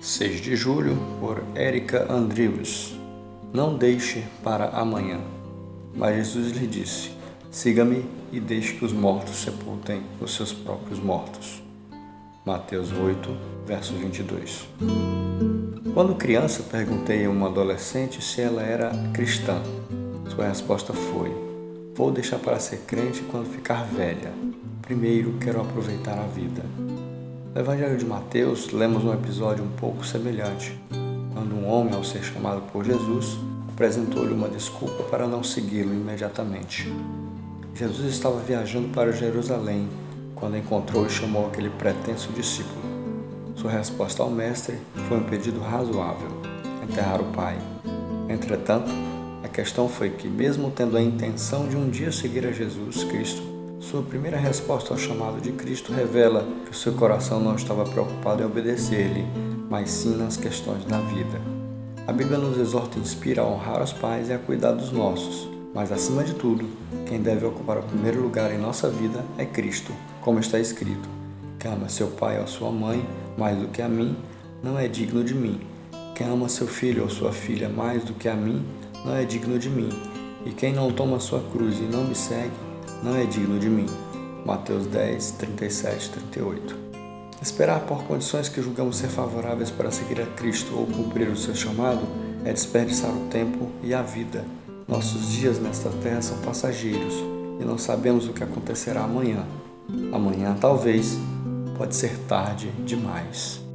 6 de julho, por Érica Andrews. Não deixe para amanhã. Mas Jesus lhe disse: Siga-me e deixe que os mortos sepultem os seus próprios mortos. Mateus 8, verso 22. Quando criança, perguntei a uma adolescente se ela era cristã. Sua resposta foi: Vou deixar para ser crente quando ficar velha. Primeiro quero aproveitar a vida. No Evangelho de Mateus, lemos um episódio um pouco semelhante, quando um homem, ao ser chamado por Jesus, apresentou-lhe uma desculpa para não segui-lo imediatamente. Jesus estava viajando para Jerusalém quando encontrou e chamou aquele pretenso discípulo. Sua resposta ao mestre foi um pedido razoável: enterrar o pai. Entretanto, a questão foi que, mesmo tendo a intenção de um dia seguir a Jesus Cristo, sua primeira resposta ao chamado de Cristo revela que o seu coração não estava preocupado em obedecer-lhe, mas sim nas questões da vida. A Bíblia nos exorta e inspira a honrar os pais e a cuidar dos nossos, mas acima de tudo, quem deve ocupar o primeiro lugar em nossa vida é Cristo, como está escrito: Quem ama seu pai ou sua mãe mais do que a mim, não é digno de mim. Quem ama seu filho ou sua filha mais do que a mim, não é digno de mim. E quem não toma sua cruz e não me segue, não é digno de mim. Mateus 10, 37, 38. Esperar por condições que julgamos ser favoráveis para seguir a Cristo ou cumprir o seu chamado é desperdiçar o tempo e a vida. Nossos dias nesta terra são passageiros e não sabemos o que acontecerá amanhã. Amanhã, talvez, pode ser tarde demais.